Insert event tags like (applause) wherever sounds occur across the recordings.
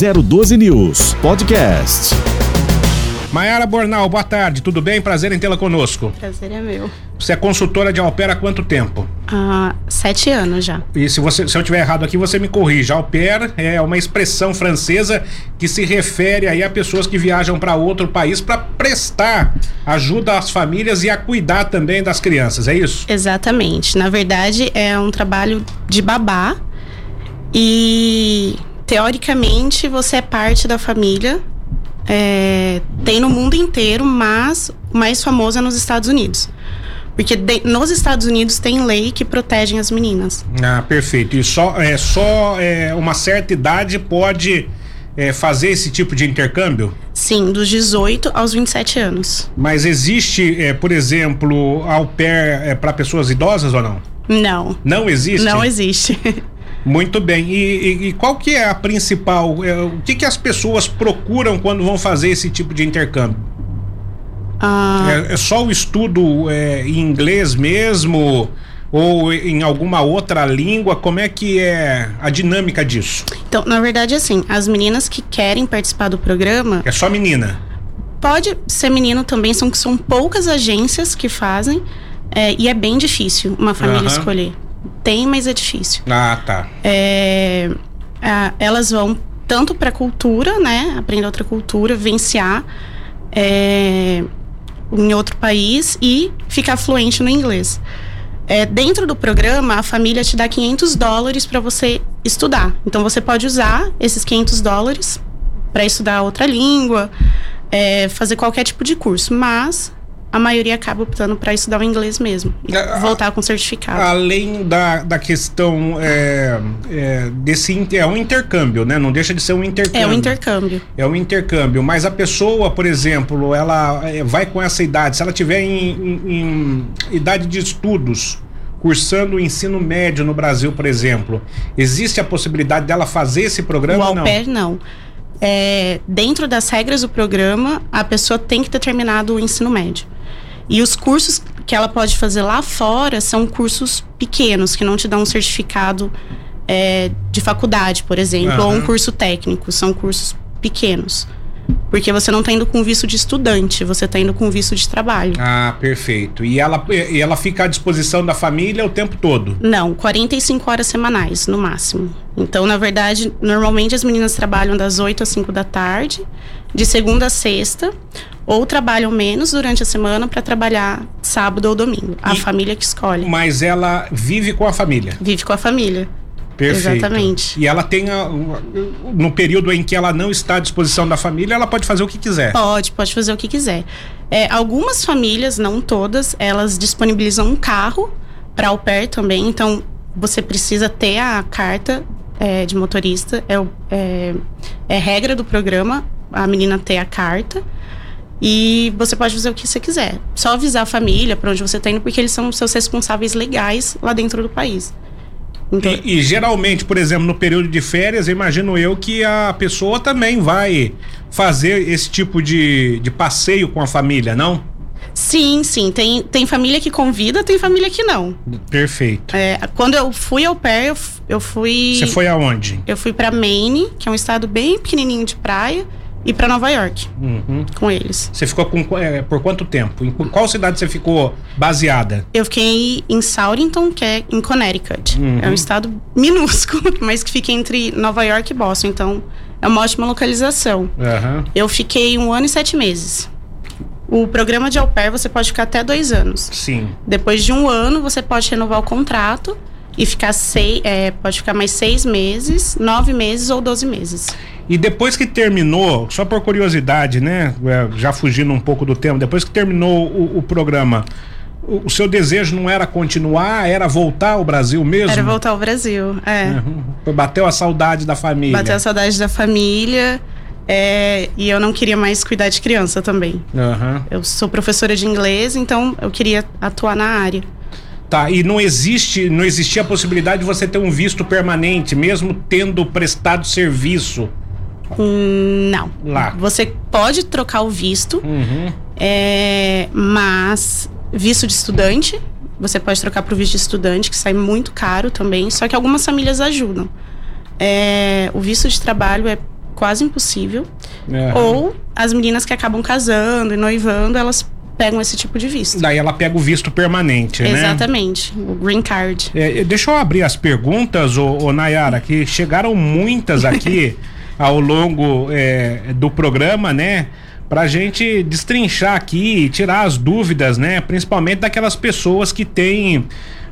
012 News Podcast. Maiara Bornal, boa tarde, tudo bem? Prazer em tê-la conosco. Prazer é meu. Você é consultora de au pair há quanto tempo? Há sete anos já. E se, você, se eu estiver errado aqui, você me corrija. Au pair é uma expressão francesa que se refere aí a pessoas que viajam para outro país para prestar ajuda às famílias e a cuidar também das crianças, é isso? Exatamente. Na verdade, é um trabalho de babá e teoricamente você é parte da família é, tem no mundo inteiro, mas o mais famoso é nos Estados Unidos. Porque de, nos Estados Unidos tem lei que protege as meninas. Ah, perfeito. E só, é, só é, uma certa idade pode é, fazer esse tipo de intercâmbio? Sim, dos 18 aos 27 anos. Mas existe, é, por exemplo, au pair é, para pessoas idosas ou não? Não. Não existe? Não existe. (laughs) Muito bem. E, e, e, qual que é a principal? É, o que, que as pessoas procuram quando vão fazer esse tipo de intercâmbio? Ah, É, é só o estudo é, em inglês mesmo? Ou em alguma outra língua? Como é que é a dinâmica disso? então, na verdade, assim, as meninas que querem participar do programa, É só menina? pode ser menino também, são, são poucas agências que fazem, é, e é bem difícil uma família Aham. escolher. Tem, mas é difícil. Ah, tá. É, a- elas vão tanto para cultura, né? Aprender outra cultura, vivenciar é, em outro país e ficar fluente no inglês. É, dentro do programa, a família te dá 500 dólares para você estudar. Então, você pode usar esses 500 dólares para estudar outra língua, é, fazer qualquer tipo de curso. Mas a maioria acaba optando para estudar o inglês mesmo. E Ah, voltar com certificado. Além da, da questão é, é, desse é um intercâmbio, né? Não deixa de ser um intercâmbio. é um intercâmbio. É um intercâmbio, mas a pessoa, por exemplo, ela eh, vai com essa idade, se ela tiver em, em- em idade de estudos, cursando o ensino médio no Brasil, por exemplo, existe a possibilidade dela fazer esse programa O ou au não? não. É, dentro das regras do programa, a pessoa tem que ter terminado o ensino médio. E os cursos que ela pode fazer lá fora são cursos pequenos, que não te dão um certificado é, de faculdade, por exemplo, ou um curso técnico. São cursos pequenos. Porque você não está indo com visto de estudante, você está indo com visto de trabalho. Ah, perfeito. E ela, e ela fica à disposição da família o tempo todo? Não, 45 horas semanais, no máximo. Então, na verdade, normalmente as meninas trabalham das 8 às 5 da tarde, de segunda a sexta, ou trabalham menos durante a semana para trabalhar sábado ou domingo. A E- família que escolhe. Mas ela vive com a família. Vive com a família. Perfeito. Exatamente. E ela tem, a- no período em que ela não está à disposição da família, ela pode fazer o que quiser. Pode, pode fazer o que quiser. É, algumas famílias, não todas, elas disponibilizam um carro para au pair também. Então, você precisa ter a carta é, de motorista. É, é, é regra do programa a menina ter a carta. E você pode fazer o que você quiser. Só avisar a família para onde você está indo, porque eles são seus responsáveis legais lá dentro do país. Então, E, e geralmente, por exemplo, no período de férias, imagino eu que a pessoa também vai fazer esse tipo de, de passeio com a família, não? sim, sim. Tem, tem família que convida, tem família que não. Perfeito. É, quando eu fui ao pair, eu, eu fui. Você foi aonde? Eu fui pra Maine, que é um estado bem pequenininho de praia, e pra Nova York Uhum. com eles. Você ficou com, é, por quanto tempo? Em qual cidade você ficou baseada? Eu fiquei em Southington, que é em Connecticut. Uhum. É um estado minúsculo, (laughs) mas que fica entre Nova York e Boston. Então, é uma ótima localização. Aham. Eu fiquei um ano e sete meses. O programa de au pair você pode ficar até dois anos. Sim. Depois de um ano, você pode renovar o contrato e ficar seis, é, pode ficar mais seis meses, nove meses ou doze meses. E depois que terminou, só por curiosidade, né? é, Já fugindo um pouco do tema, depois que terminou o, o programa, o, o seu desejo não era continuar, era voltar ao Brasil mesmo? Era voltar ao Brasil. É. Uhum. Bateu a saudade da família. Bateu a saudade da família. é, e eu não queria mais cuidar de criança também. Aham. Eu sou professora de inglês, então eu queria atuar na área. Tá, e não existe, não existia a possibilidade de você ter um visto permanente, mesmo tendo prestado serviço Hum, Não. lá. Você pode trocar o visto, Uhum. é, mas visto de estudante, você pode trocar para o visto de estudante, que sai muito caro também, só que algumas famílias ajudam. É, o visto de trabalho é quase impossível. É. Ou as meninas que acabam casando e noivando, elas pegam esse tipo de visto. Daí ela pega o visto permanente, né? Exatamente, o green card. É, deixa eu abrir as perguntas, ô, ô Nayara, que chegaram muitas aqui (laughs) ao longo é, do programa, né? Pra gente destrinchar aqui, tirar as dúvidas, né? Principalmente daquelas pessoas que têm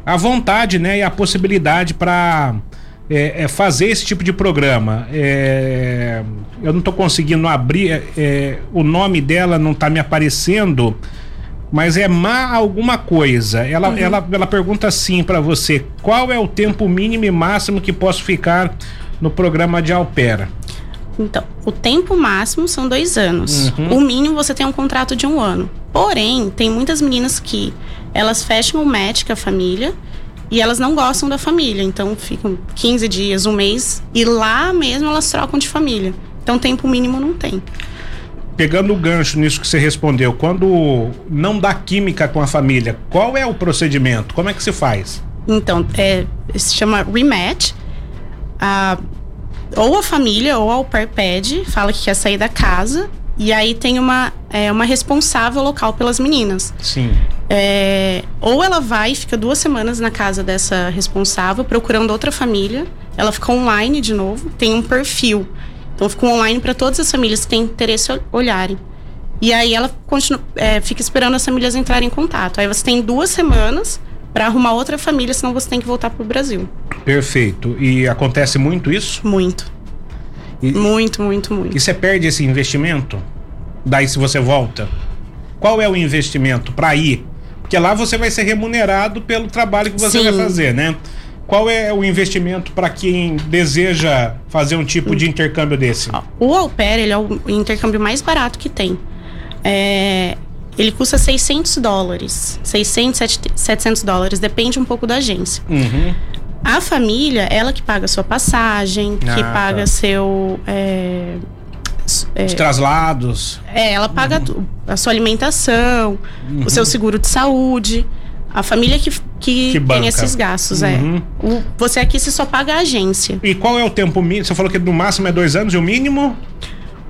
a vontade, né? E a possibilidade para é, é, fazer esse tipo de programa. É, eu não estou conseguindo abrir, é, é, o nome dela não está me aparecendo, mas é má alguma coisa. Ela, Uhum. ela, ela pergunta assim para você: qual é o tempo mínimo e máximo que posso ficar no programa de Alpera? Então, o tempo máximo são dois anos. Uhum. O mínimo você tem um contrato de um ano. Porém, tem muitas meninas que elas fecham o match com a família e elas não gostam da família. Então, ficam 15 dias, um mês e lá mesmo elas trocam de família. Então, tempo mínimo não tem. Pegando o gancho nisso que você respondeu, quando não dá química com a família, qual é o procedimento? Como é que se faz? Então, é, se chama rematch. A, ou a família ou a au pair pede, fala que quer sair da casa. E aí tem uma, é, uma responsável local pelas meninas. Sim. É, ou ela vai e fica duas semanas na casa dessa responsável, procurando outra família. Ela fica online de novo, tem um perfil. Então fica online para todas as famílias que têm interesse ol- olharem. E aí ela continua, é, fica esperando as famílias entrarem em contato. Aí você tem duas semanas para arrumar outra família, senão você tem que voltar pro Brasil. Perfeito. E acontece muito isso? Muito. E- Muito, muito, muito. E você perde esse investimento? Daí se você volta? Qual é o investimento para ir? Porque lá você vai ser remunerado pelo trabalho que você Sim. vai fazer, né? Qual é o investimento para quem deseja fazer um tipo de intercâmbio desse? O au pair, ele é o intercâmbio mais barato que tem. É, ele custa 600 dólares. 600, 700 dólares. Depende um pouco da agência. Uhum. A família, ela que paga sua passagem, que Ah, paga tá. seu... É, é, Os traslados. é, ela paga tu- a sua alimentação, o seu seguro de saúde. A família que, que, Que tem esses gastos, Uhum. é. O- você aqui você só paga a agência. E qual é o tempo mínimo? Você falou que no máximo é dois anos e o mínimo?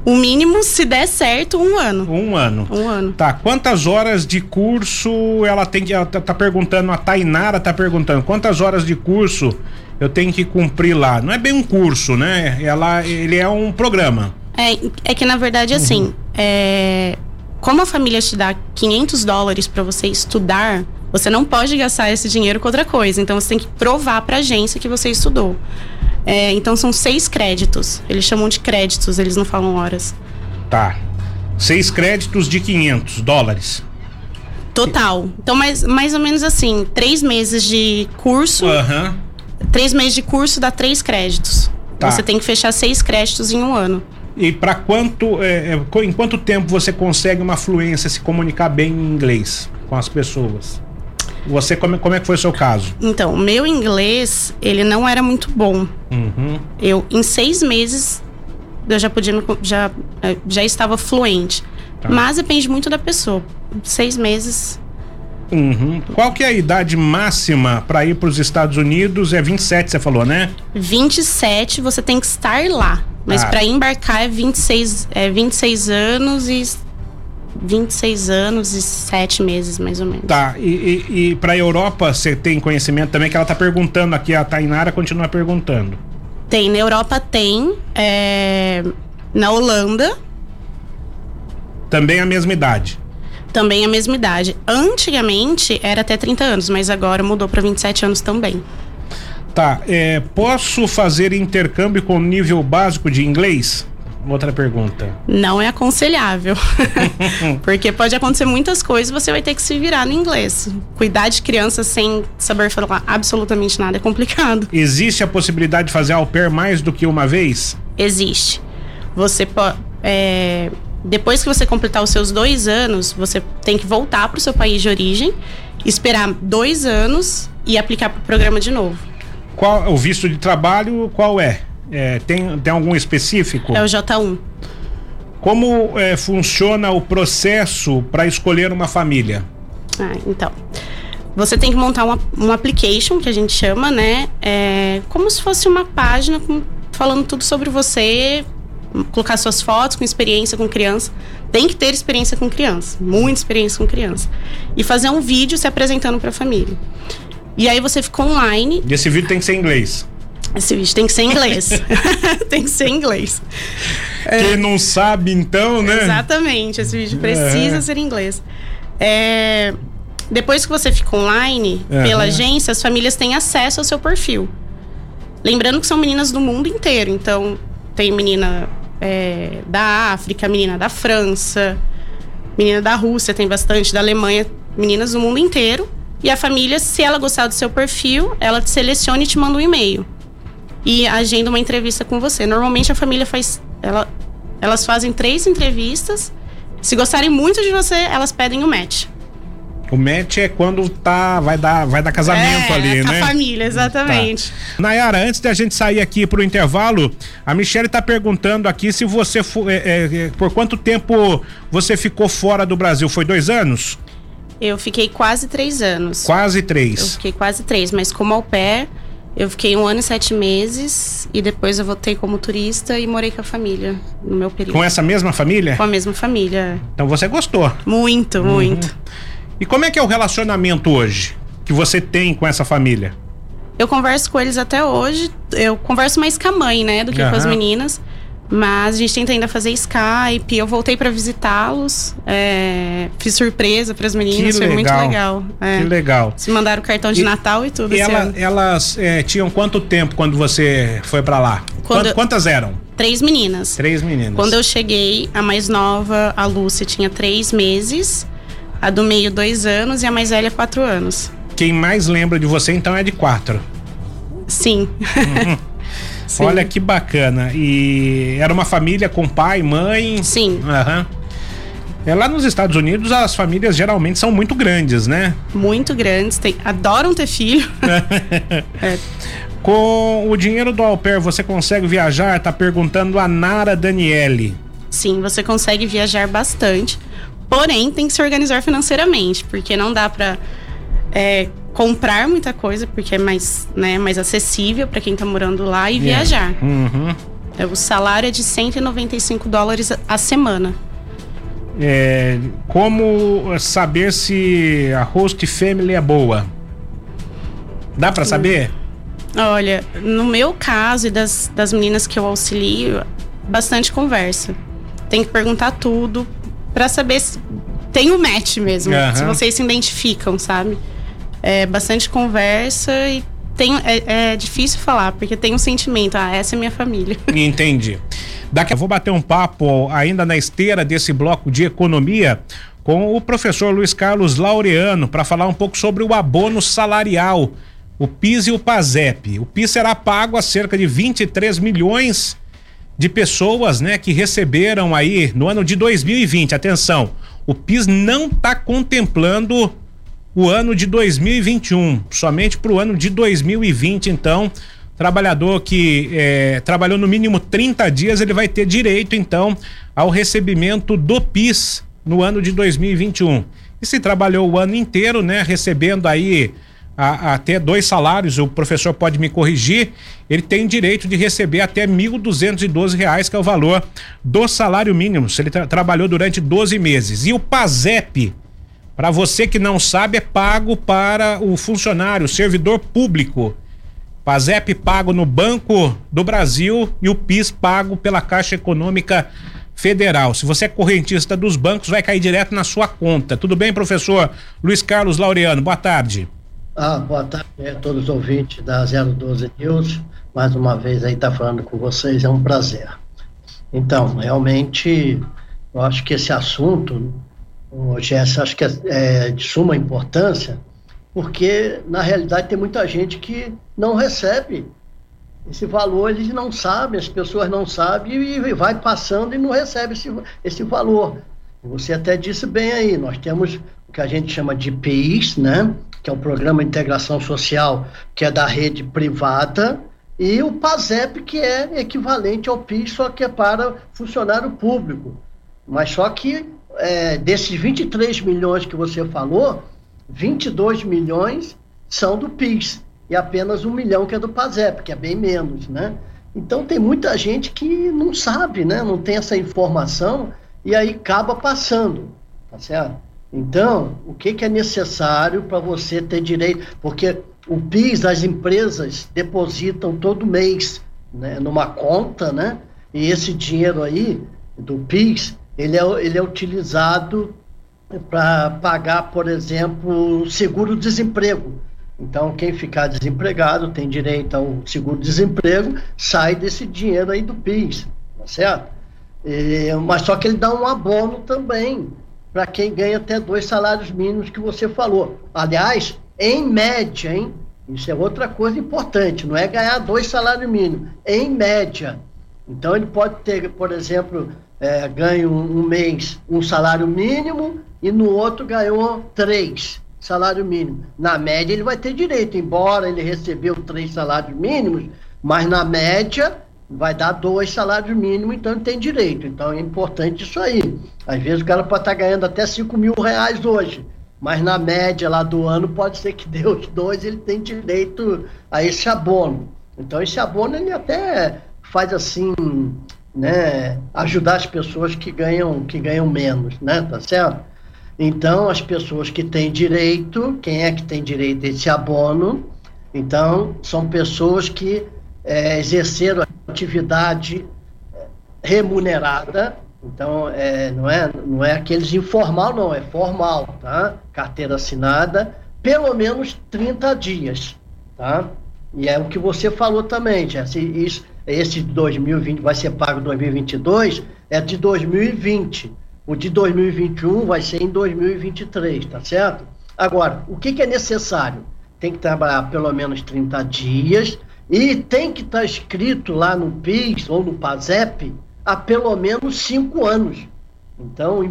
O mínimo, se der certo, um ano. Um ano. Um ano. Tá, quantas horas de curso ela tem que. Ela tá, tá perguntando, a Tainara tá perguntando, quantas horas de curso eu tenho que cumprir lá? Não é bem um curso, né? Ela, ele é um programa. É, é que na verdade, assim, é, como a família te dá 500 dólares pra você estudar, você não pode gastar esse dinheiro com outra coisa. Então você tem que provar pra agência que você estudou. É, então são seis créditos. Eles chamam de créditos, eles não falam horas. Tá. Seis créditos de 500 dólares. Total. Então, mais, mais ou menos assim, três meses de curso. Aham. Três meses de curso dá três créditos. Tá. Você tem que fechar seis créditos em um ano. E para quanto. é, é, em quanto tempo você consegue uma fluência, se comunicar bem em inglês com as pessoas? Você, como, como é que foi o seu caso? Então, o meu inglês, ele não era muito bom. Uhum. Eu, em seis meses, eu já podia, já, eh, já estava fluente. Tá. Mas depende muito da pessoa. Seis meses. Uhum. Qual que é a idade máxima para ir para os Estados Unidos? É 27, você falou, né? 27, você tem que estar lá. Mas Ah. para embarcar é 26, é 26 anos e. 26 anos e 7 meses, mais ou menos. Tá, e, e, e para Europa você tem conhecimento também que ela tá perguntando aqui, a Tainara continua perguntando. Tem, na Europa tem. é, na Holanda, Também a mesma idade. também a mesma idade. Antigamente era até 30 anos, mas agora mudou para 27 anos também. Tá, é, posso fazer intercâmbio com nível básico de inglês? Outra pergunta. Não é aconselhável. (laughs) Porque pode acontecer muitas coisas, você vai ter que se virar no inglês. Cuidar de criança sem saber falar absolutamente nada é complicado. Existe a possibilidade de fazer au pair mais do que uma vez? Existe. Você pode. depois que você completar os seus dois anos, você tem que voltar para o seu país de origem, esperar dois anos e aplicar para o programa de novo. Qual o visto de trabalho? Qual é? É, tem, tem algum específico? É o J1. Como é, funciona o processo para escolher uma família? Ah, então. Você tem que montar uma, um application, que a gente chama, né? É, como se fosse uma página com- falando tudo sobre você colocar suas fotos com experiência com criança. Tem que ter experiência com criança, muita experiência com criança. E fazer um vídeo se apresentando para a família. E aí você fica online. E esse vídeo tem que ser em inglês. Esse vídeo tem que ser em inglês. (laughs) tem que ser em inglês. Quem é. não sabe, então, né? Exatamente. Esse vídeo precisa é. ser em inglês. É, depois que você fica online pela agência, as famílias têm acesso ao seu perfil. Lembrando que são meninas do mundo inteiro. Então, tem menina é, da África, menina da França, menina da Rússia, tem bastante, da Alemanha, meninas do mundo inteiro. E a família, se ela gostar do seu perfil, ela te seleciona e te manda um e-mail. E agenda uma entrevista com você. Normalmente a família faz. Ela, elas fazem três entrevistas. Se gostarem muito de você, elas pedem o um match. O match é quando tá, vai dar, vai dar casamento é, ali, é né? família, exatamente. Tá. Nayara, antes da gente sair aqui pro intervalo, a Michelle tá perguntando aqui se você é, é, por quanto tempo você ficou fora do Brasil? Foi dois anos? Eu fiquei quase três anos. Quase três. Eu fiquei quase três, mas como au pair, eu fiquei um ano e sete meses e depois eu voltei como turista e morei com a família no meu período. Com essa mesma família? Com a mesma família. Então você gostou? Muito, uhum. muito. E como é que é o relacionamento hoje que você tem com essa família? Eu converso com eles até hoje. Eu converso mais com a mãe, né, do que uhum. com as meninas. Mas a gente tenta ainda fazer Skype. Eu voltei para visitá-los. É, fiz surpresa para as meninas. Que foi legal. muito legal. É, que legal. Se mandaram cartão de e, Natal e tudo. E ela, elas é, tinham quanto tempo quando você foi para lá? Quando, quantas eram? Três meninas. Três meninas. Quando eu cheguei, a mais nova, a Lúcia, tinha três meses. A do meio, dois anos. E a mais velha, quatro anos. Quem mais lembra de você, então, é de quatro. Sim. Uhum. (laughs) Sim. Olha que bacana. E era uma família com pai, mãe? Sim. Aham. É, lá nos Estados Unidos as famílias geralmente são muito grandes, né? Muito grandes, tem, adoram ter filho. (laughs) é. Com o dinheiro do au pair, você consegue viajar? Tá perguntando a Nara Daniele. Sim, você consegue viajar bastante. Porém, tem que se organizar financeiramente, porque não dá para é, comprar muita coisa, porque é mais, né, mais acessível para quem está morando lá e yeah. viajar. Uhum. É, o salário é de 195 dólares a semana. É, como saber se a host family é boa? Dá para saber? Olha, no meu caso e das, das meninas que eu auxilio, bastante conversa. Tem que perguntar tudo, para saber se tem o um match mesmo, uhum. se vocês se identificam, sabe? É bastante conversa e tem, é, é, difícil falar, porque tem um sentimento, ah, essa é minha família. (laughs) Entendi. Daqui eu vou bater um papo ainda na esteira desse bloco de economia com o professor Luiz Carlos Laureano para falar um pouco sobre o abono salarial, o PIS e o PASEP. O PIS será pago a cerca de 23 milhões de pessoas, né, que receberam aí no ano de 2020. Atenção, o PIS não está contemplando o ano de 2021, somente para o ano de 2020. Então, trabalhador que é, trabalhou no mínimo 30 dias, ele vai ter direito, então, ao recebimento do PIS no ano de 2021. E se trabalhou o ano inteiro, né, recebendo aí até dois salários, o professor pode me corrigir, ele tem direito de receber até 1.212 reais, que é o valor do salário mínimo, se ele tra trabalhou durante 12 meses. E o PASEP, para você que não sabe, é pago para o funcionário, servidor público. PASEP pago no Banco do Brasil e o PIS pago pela Caixa Econômica Federal. Se você é correntista dos bancos, vai cair direto na sua conta. Tudo bem, professor Luiz Carlos Laureano? Boa tarde. Ah, boa tarde a todos os ouvintes da 012 News. Mais uma vez aí tá falando com vocês, é um prazer. Então, realmente, eu acho que esse assunto, o Jess, acho que é, é de suma importância, porque na realidade tem muita gente que não recebe esse valor, eles não sabem, as pessoas não sabem e vai passando e não recebe esse, esse valor. Você até disse bem aí, nós temos o que a gente chama de PIS, né? que é o Programa de Integração Social, que é da rede privada, e o PASEP, que é equivalente ao PIS, só que é para funcionário público. Mas só que é, desses 23 milhões que você falou, 22 milhões são do PIS, e apenas um milhão que é do PASEP, que é bem menos, né? Então tem muita gente que não sabe, né? Não tem essa informação e aí acaba passando, tá certo? Então, o que, que é necessário para você ter direito? Porque o PIS, as empresas depositam todo mês né, numa conta, né? E esse dinheiro aí, do PIS, ele é, ele é utilizado para pagar, por exemplo, seguro-desemprego. Então, quem ficar desempregado tem direito ao seguro-desemprego, sai desse dinheiro aí do PIS, tá certo? E, mas só que ele dá um abono também para quem ganha até dois salários mínimos que você falou. Aliás, em média, hein? Isso é outra coisa importante, não é ganhar dois salários mínimos, em média. Então ele pode ter, por exemplo, é, um, mês um salário mínimo e no outro ganhou três salário mínimo. Na média ele vai ter direito, embora ele recebeu três salários mínimos, mas na média vai dar dois salários mínimos, então ele tem direito. Então é importante isso aí. Às vezes o cara pode estar ganhando até cinco mil reais hoje mas na média lá do ano pode ser que dê os dois, ele tem direito a esse abono. Então esse abono ele até faz assim, né, ajudar as pessoas que ganham que ganham menos, né, tá certo? Então as pessoas que têm direito, quem é que tem direito a esse abono? Então são pessoas que é, exerceram atividade é, remunerada então, é, não, é, não é aqueles informal, não, é formal, tá? Carteira assinada, pelo menos 30 dias, tá? E é o que você falou também, Jesse, isso, esse de 2020 vai ser pago em 2022, é de 2020. O de 2021 vai ser em 2023, tá certo? Agora, o que, que é necessário? Tem que trabalhar pelo menos 30 dias e tem que estar tá escrito lá no PIS ou no PASEP há pelo menos cinco anos. Então,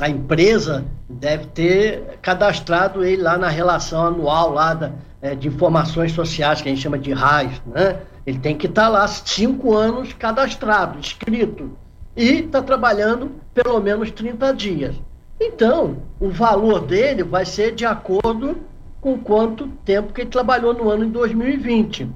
a empresa deve ter cadastrado ele lá na relação anual lá da, é, de informações sociais, que a gente chama de RAIS. Né? Ele tem que estar tá lá cinco anos cadastrado, escrito. E está trabalhando pelo menos 30 dias. Então, o valor dele vai ser de acordo com quanto tempo que ele trabalhou no ano de 2020.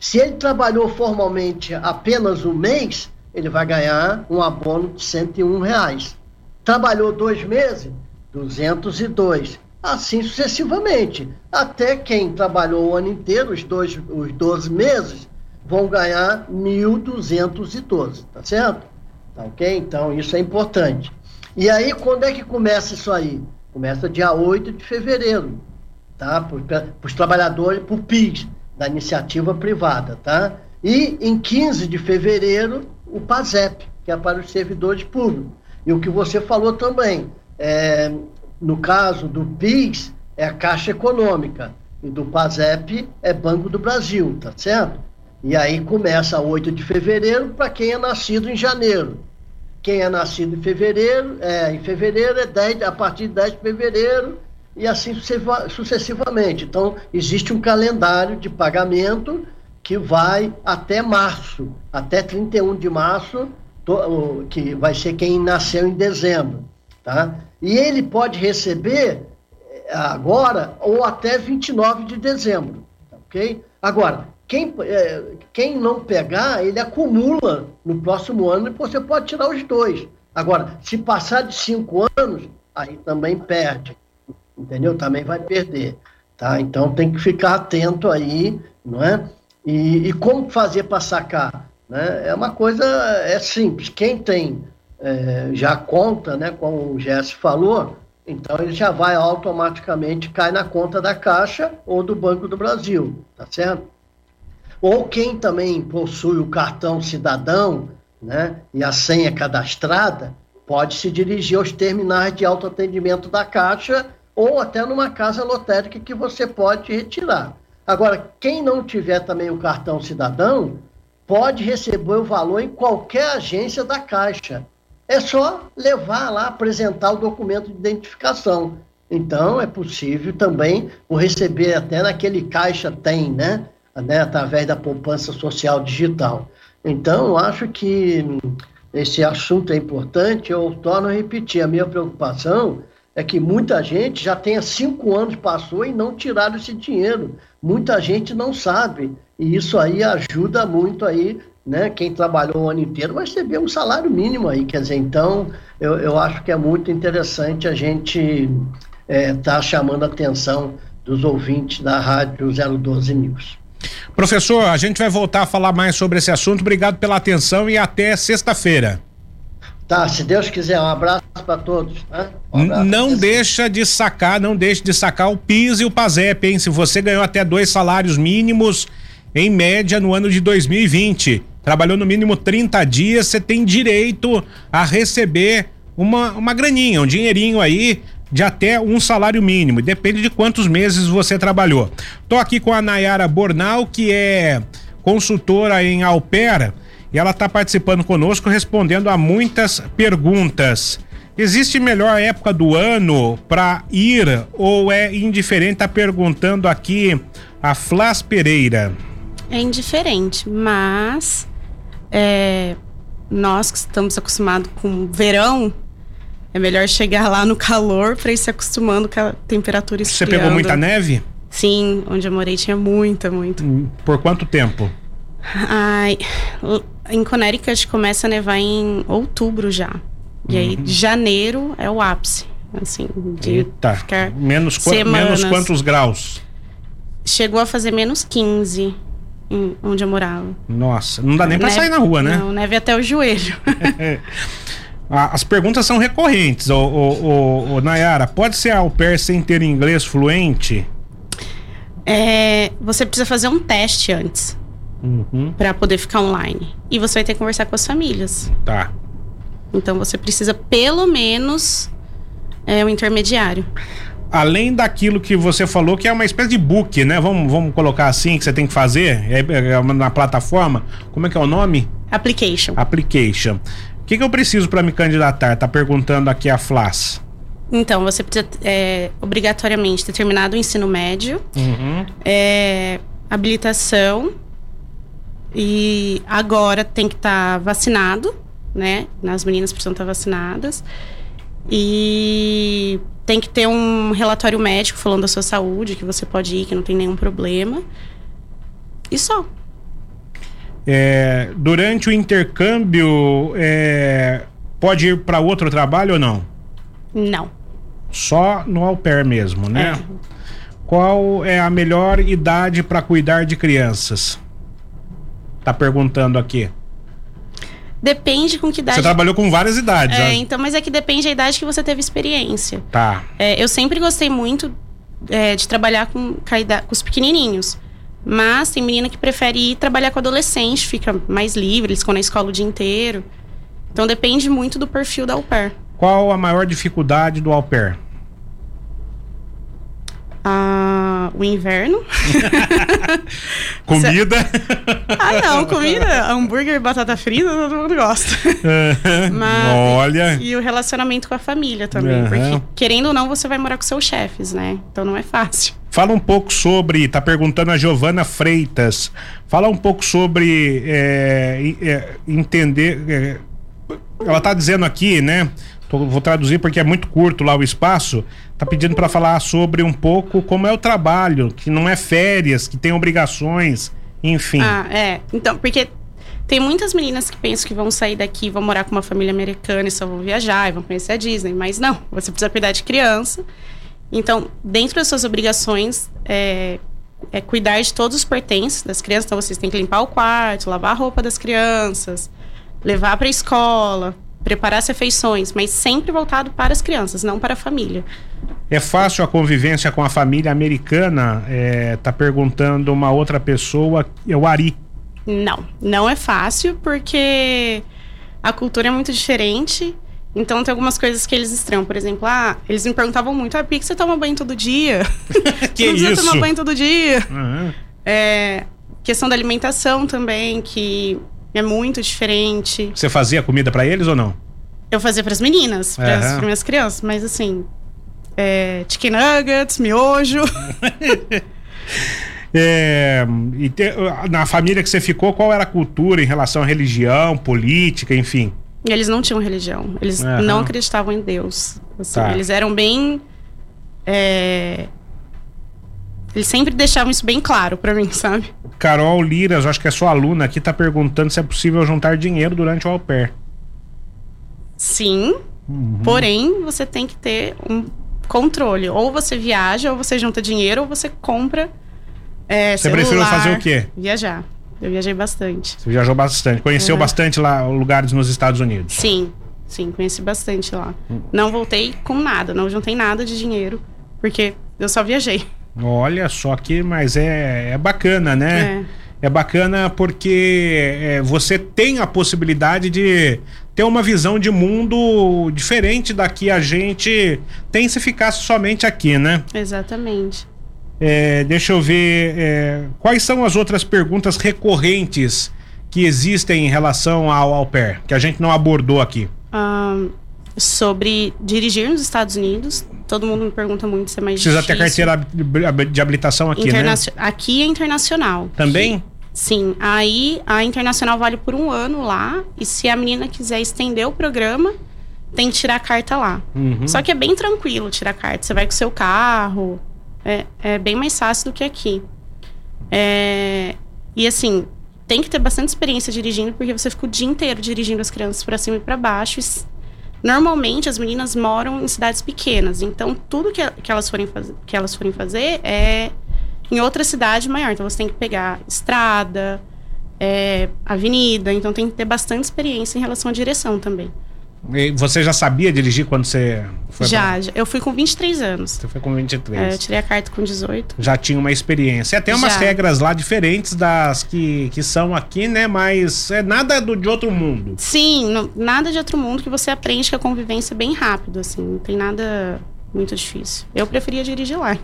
Se ele trabalhou formalmente apenas um mês, ele vai ganhar um abono de 101 reais. Trabalhou dois meses, 202. Assim sucessivamente. Até quem trabalhou o ano inteiro, os, dois, os 12 meses, vão ganhar 1.212, tá certo? Tá ok? Então, isso é importante. E aí, quando é que começa isso aí? Começa dia 8 de fevereiro, tá? Para os trabalhadores, por PIS, da iniciativa privada, tá? E em 15 de fevereiro o PASEP, que é para os servidores públicos. E o que você falou também, é, no caso do PIS, é a Caixa Econômica, e do PASEP é Banco do Brasil, tá certo? E aí começa 8 de fevereiro para quem é nascido em janeiro. Quem é nascido em fevereiro, é, em fevereiro é 10, a partir de 10 de fevereiro e assim sucessivamente. Então, existe um calendário de pagamento que vai até março, até 31 de março, to, que vai ser quem nasceu em dezembro. Tá? E ele pode receber eh, agora ou até 29 de dezembro. Ok? Agora, quem, é, quem não pegar, ele acumula no próximo ano e você pode tirar os dois. Agora, se passar de cinco anos, aí também perde. Entendeu? Também vai perder. Tá? Então tem que ficar atento aí, não é? E, e como fazer para sacar? Né? É uma coisa é simples. Quem tem é, já conta, né, como o Jesse falou, então ele já vai automaticamente cai na conta da Caixa ou do Banco do Brasil, tá certo? Ou quem também possui o cartão cidadão, né, e a senha cadastrada, pode se dirigir aos terminais de autoatendimento da Caixa ou até numa casa lotérica que você pode retirar. Agora, quem não tiver também o cartão cidadão, pode receber o valor em qualquer agência da Caixa. É só levar lá, apresentar o documento de identificação. Então, é possível também o receber até naquele Caixa Tem, né? né? Através da poupança social digital. Então, acho que esse assunto é importante. Eu torno a repetir: a minha preocupação é que muita gente já tem cinco anos passou e não tiraram esse dinheiro. Muita gente não sabe. E isso aí ajuda muito aí, né? Quem trabalhou o ano inteiro vai receber um salário mínimo aí. Quer dizer, então eu, eu acho que é muito interessante a gente estar é, tá chamando a atenção dos ouvintes da Rádio 012 News. Professor, a gente vai voltar a falar mais sobre esse assunto. Obrigado pela atenção e até sexta-feira. Tá, se Deus quiser, um abraço para todos. Né? Um não deixa de sacar, não deixe de sacar o PIS e o PASEP, hein? Se você ganhou até dois salários mínimos, em média, no ano de 2020, trabalhou no mínimo 30 dias, você tem direito a receber uma, uma graninha, um dinheirinho aí de até um salário mínimo. Depende de quantos meses você trabalhou. Tô aqui com a Nayara Bornal, que é consultora em Alpera, e ela está participando conosco, respondendo a muitas perguntas. Existe melhor época do ano para ir ou é indiferente? Tá perguntando aqui a Flas Pereira. É indiferente, mas é, nós que estamos acostumados com verão, é melhor chegar lá no calor para ir se acostumando com a temperatura esfriando. Você pegou muita neve? Sim, onde eu morei tinha muita, muita. Hum, por quanto tempo? Ai, em Connecticut começa a nevar em outubro já. E aí, uhum. janeiro é o ápice. Assim, de Eita, ficar menos, qu menos quantos graus? Chegou a fazer menos 15 em, onde eu morava. Nossa, não dá nem para sair na rua, né? Não, neve até o joelho. (laughs) As perguntas são recorrentes, ô, ô, ô, ô, Nayara. Pode ser au pair sem ter inglês fluente? É, você precisa fazer um teste antes. Uhum. para poder ficar online. E você vai ter que conversar com as famílias. Tá. Então você precisa pelo menos é, um intermediário. Além daquilo que você falou, que é uma espécie de book, né? Vamos, vamos colocar assim, que você tem que fazer é, é, na plataforma. Como é que é o nome? Application. Application. O que, que eu preciso para me candidatar? Tá perguntando aqui a Flas. Então, você precisa é, obrigatoriamente ter terminado o ensino médio, uhum. é, habilitação e agora tem que estar tá vacinado, né? As meninas precisam estar tá vacinadas. E tem que ter um relatório médico falando da sua saúde, que você pode ir, que não tem nenhum problema. E só. É, durante o intercâmbio, é, pode ir para outro trabalho ou não? Não. Só no au pair mesmo, né? É. Qual é a melhor idade para cuidar de crianças? Tá perguntando aqui. Depende com que idade. Você trabalhou com várias idades, É, então, mas é que depende da idade que você teve experiência. Tá. É, eu sempre gostei muito é, de trabalhar com, com, com os pequenininhos. Mas tem menina que prefere ir trabalhar com adolescente, fica mais livre, eles ficam na escola o dia inteiro. Então depende muito do perfil da au pair. Qual a maior dificuldade do au pair? Ah, o inverno. (laughs) comida? (laughs) ah, não, comida. Hambúrguer batata frita, todo mundo gosta. Mas, Olha. E o relacionamento com a família também. Uhum. Porque, querendo ou não, você vai morar com seus chefes, né? Então não é fácil. Fala um pouco sobre, tá perguntando a Giovana Freitas. Fala um pouco sobre é, é, entender. É, ela tá dizendo aqui, né? Tô, vou traduzir porque é muito curto lá o espaço. Tá pedindo para falar sobre um pouco como é o trabalho, que não é férias, que tem obrigações, enfim. Ah, é. Então, porque tem muitas meninas que pensam que vão sair daqui, vão morar com uma família americana e só vão viajar e vão conhecer a Disney, mas não, você precisa cuidar de criança. Então, dentro das suas obrigações, é, é cuidar de todos os pertences das crianças. Então, vocês têm que limpar o quarto, lavar a roupa das crianças, levar para a escola, preparar as refeições, mas sempre voltado para as crianças, não para a família. É fácil a convivência com a família americana? É, tá perguntando uma outra pessoa, é o Ari. Não, não é fácil porque a cultura é muito diferente. Então tem algumas coisas que eles estranham. Por exemplo, ah, eles me perguntavam muito, ah, por que você toma banho todo dia? (laughs) (laughs) que não isso? tomar banho todo dia. Uhum. É, questão da alimentação também, que é muito diferente. Você fazia comida para eles ou não? Eu fazia para as meninas, para as minhas crianças, mas assim, é, chicken nuggets, miojo. (laughs) é, e te, na família que você ficou, qual era a cultura em relação à religião, política, enfim? Eles não tinham religião. Eles Aham. não acreditavam em Deus. Assim, Tá. Eles eram bem. é, Eles sempre deixavam isso bem claro pra mim, sabe? Carol Liras, acho que é sua aluna aqui, tá perguntando se é possível juntar dinheiro durante o au pair. Sim. Uhum. Porém, você tem que ter um controle. Ou você viaja, ou você junta dinheiro, ou você compra. É, Você preferiu celular. fazer o quê? Viajar. Eu viajei bastante. Você viajou bastante, conheceu Uhum. bastante lá lugares nos Estados Unidos. Sim, sim, conheci bastante lá. Hum. Não voltei com nada, não juntei nada de dinheiro, porque eu só viajei. Olha só que, mas é, é bacana, né? É, bacana porque é, você tem a possibilidade de ter uma visão de mundo diferente da que a gente tem se ficasse somente aqui, né? Exatamente. É, deixa eu ver. é, quais são as outras perguntas recorrentes que existem em relação ao au pair, que a gente não abordou aqui? Ahn, sobre dirigir nos Estados Unidos, todo mundo me pergunta muito se é mais Precisa ter difícil. carteira de habilitação aqui, né? Internacio- Aqui é internacional. Também? Sim, aí a internacional vale por um ano lá, e se a menina quiser estender o programa, tem que tirar a carta lá. Uhum. Só que é bem tranquilo tirar a carta. Você vai com o seu carro, é, é bem mais fácil do que aqui. É, e assim, tem que ter bastante experiência dirigindo, porque você fica o dia inteiro dirigindo as crianças para cima e para baixo. E normalmente as meninas moram em cidades pequenas, então tudo que, que, elas, forem faz, que elas forem fazer é em outra cidade maior. Então você tem que pegar estrada, é, avenida, então tem que ter bastante experiência em relação à direção também. E Você já sabia dirigir quando você foi já, pra- eu fui com 23 anos. Você foi com 23. É, eu tirei a carta com 18. Já tinha uma experiência. É, tem umas Já. regras lá diferentes das que, que são aqui, né? Mas é nada do, de outro mundo. Sim, não- nada de outro mundo que você aprende que a convivência é bem rápido, assim. Não tem nada muito difícil. Eu preferia dirigir lá.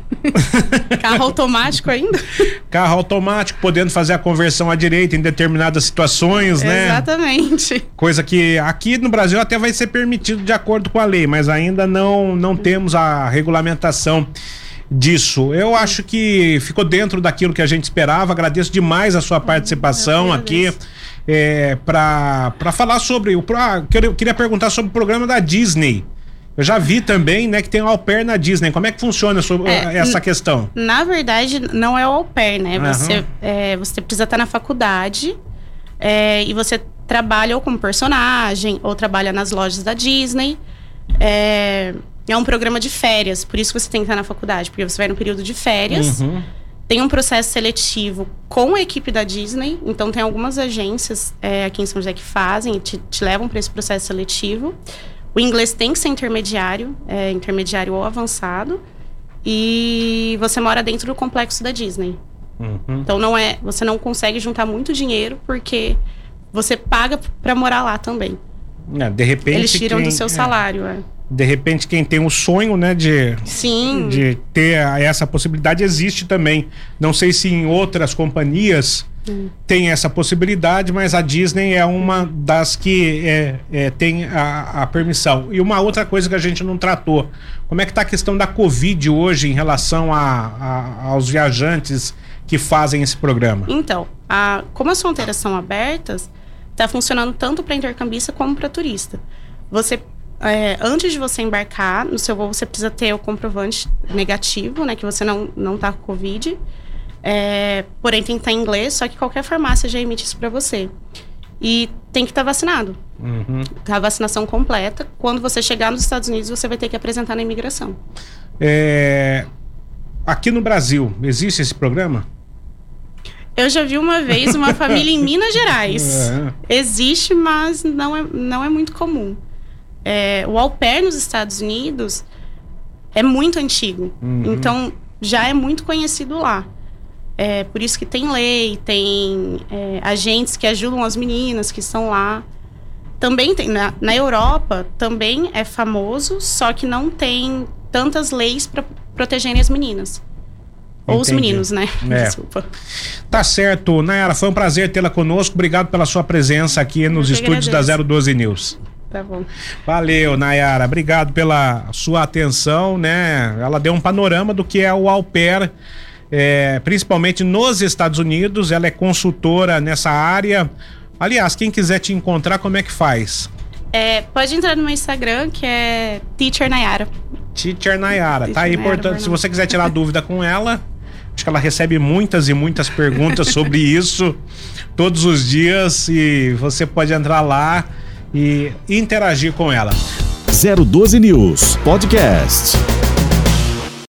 (laughs) Carro automático ainda? (laughs) Carro automático, podendo fazer a conversão à direita em determinadas situações, né? Exatamente. Coisa que aqui no Brasil até vai ser permitido de acordo com a lei, mas ainda não, não temos a regulamentação disso. Eu acho que ficou dentro daquilo que a gente esperava. Agradeço demais a sua participação eu aqui. É, para falar sobre ah, queria, queria perguntar sobre o programa da Disney. Eu já vi também, né, que tem au pair na Disney. Como é que funciona É, essa n- questão? Na verdade, não é o au pair, né? Você, é, você precisa estar na faculdade é, e você trabalha ou como personagem ou trabalha nas lojas da Disney. É, um programa de férias, por isso que você tem que estar na faculdade, porque você vai no período de férias. Uhum. Tem um processo seletivo com a equipe da Disney, então tem algumas agências aqui em São José que fazem e te, te levam para esse processo seletivo. O inglês tem que ser intermediário, é, intermediário ou avançado, e você mora dentro do complexo da Disney. Uhum. Então não é, você não consegue juntar muito dinheiro porque você paga para morar lá também. É, de repente. Eles tiram quem- do seu é, salário. É. de repente, quem tem o sonho, né, de, Sim. de ter essa possibilidade existe também. Não sei se em outras companhias tem essa possibilidade, mas a Disney é uma das que é, é, tem a, a permissão. E uma outra coisa que a gente não tratou: como é que está a questão da Covid hoje em relação a, a- aos viajantes que fazem esse programa? Então, como as fronteiras são abertas, está funcionando tanto para intercambista como para turista. Você, é, antes de você embarcar no seu voo, você precisa ter o comprovante negativo, né, que você não não está com covid. É, porém, tem que estar em inglês, só que qualquer farmácia já emite isso para você. E tem que estar vacinado. Uhum. A vacinação completa. Quando você chegar nos Estados Unidos, você vai ter que apresentar na imigração. É, aqui no Brasil, existe esse programa? Eu já vi uma vez uma (laughs) família em Minas Gerais. É. Existe, mas não é, não é muito comum. É, o au pair nos Estados Unidos é muito antigo. Uhum. Então, já é muito conhecido lá. É, por isso que tem lei, tem é, agentes que ajudam as meninas que estão lá. Também tem, na, na Europa, também é famoso, só que não tem tantas leis para protegerem as meninas. Ou os Entendi. meninos, né? É. (laughs) Desculpa. Tá certo, Nayara, foi um prazer tê-la conosco. Obrigado pela sua presença aqui nos estúdios da agradeço. 012 News. Tá bom. Valeu, Nayara. Obrigado pela sua atenção, né? Ela deu um panorama do que é o au pair, é, principalmente nos Estados Unidos. Ela é consultora nessa área. Aliás, quem quiser te encontrar, como é que faz? É, pode entrar no meu Instagram, que é Teacher Nayara. Teacher Nayara. Teacher tá aí, Nayara portanto, se você quiser tirar (laughs) dúvida com ela, acho que ela recebe muitas e muitas perguntas sobre (laughs) isso todos os dias e você pode entrar lá e interagir com ela. 012 News Podcast.